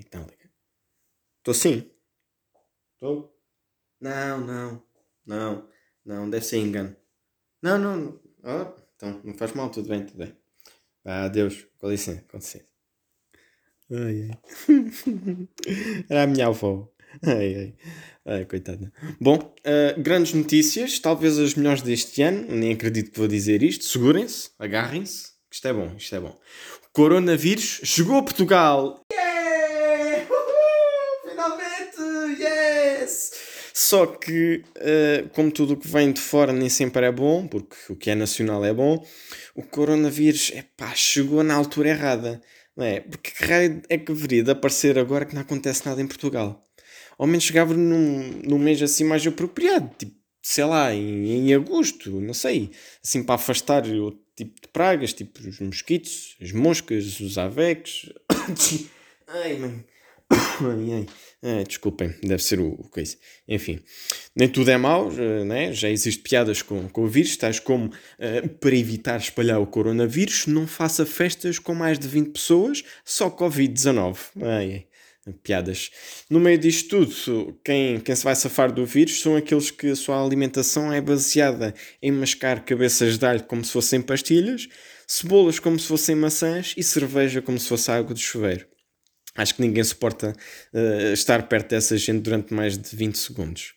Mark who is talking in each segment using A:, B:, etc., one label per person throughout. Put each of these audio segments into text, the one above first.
A: Então, liga. Estou sim. Estou? Não, não. Não. Não, deve ser engano. Não, não. Oh, então, não faz mal, tudo bem, tudo bem. Vá, adeus. Com licença, com licença. Ai, ai. Era a minha avó. Ai, ai. Ai, coitada. Bom, uh, grandes notícias, talvez as melhores deste ano. Nem acredito que vou dizer isto. Segurem-se, agarrem-se. Isto é bom, isto é bom. O coronavírus chegou a Portugal. Yes! Só que, uh, como tudo o que vem de fora nem sempre é bom, porque o que é nacional é bom, o coronavírus, epá, chegou na altura errada. Não é? Porque que raio é que deveria de aparecer agora que não acontece nada em Portugal? Ao menos chegava num, num mês assim mais apropriado, tipo, sei lá, em, em agosto, não sei, assim para afastar o tipo de pragas, tipo os mosquitos, as moscas, os avecs. ai, mãe. Ai, ai. Ai, desculpem, deve ser o, o coisa. Enfim, nem tudo é mau, né? já existem piadas com, com o vírus, tais como uh, para evitar espalhar o coronavírus, não faça festas com mais de 20 pessoas, só Covid-19. Ai, ai piadas. No meio disto tudo, quem, quem se vai safar do vírus são aqueles que a sua alimentação é baseada em mascar cabeças de alho como se fossem pastilhas, cebolas como se fossem maçãs e cerveja como se fosse água de chuveiro. Acho que ninguém suporta uh, estar perto dessa gente durante mais de 20 segundos.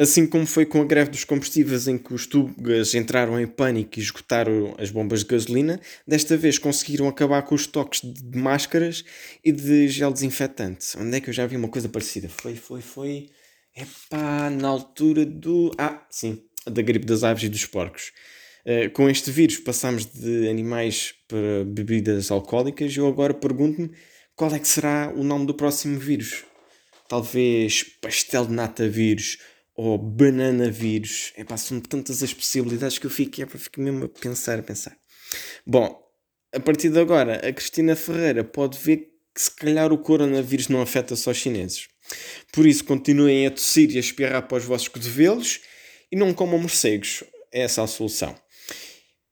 A: Assim como foi com a greve dos combustíveis em que os tugas entraram em pânico e esgotaram as bombas de gasolina, desta vez conseguiram acabar com os estoques de máscaras e de gel desinfetante. Onde é que eu já vi uma coisa parecida? Foi, foi, foi. Epá, na altura do. Ah, sim, da gripe das aves e dos porcos. Uh, com este vírus passámos de animais para bebidas alcoólicas e eu agora pergunto-me qual é que será o nome do próximo vírus. Talvez pastel de nata vírus ou banana vírus. É pá, são tantas as possibilidades que eu fico, é para ficar mesmo a pensar, a pensar. Bom, a partir de agora, a Cristina Ferreira pode ver que se calhar o coronavírus não afeta só os chineses. Por isso, continuem a tossir e a espirrar para os vossos cotovelos e não comam morcegos. É essa a solução.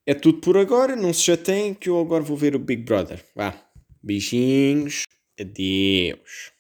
A: É tudo por agora, não se chateiem que eu agora vou ver o Big Brother. Vá, beijinhos, adeus.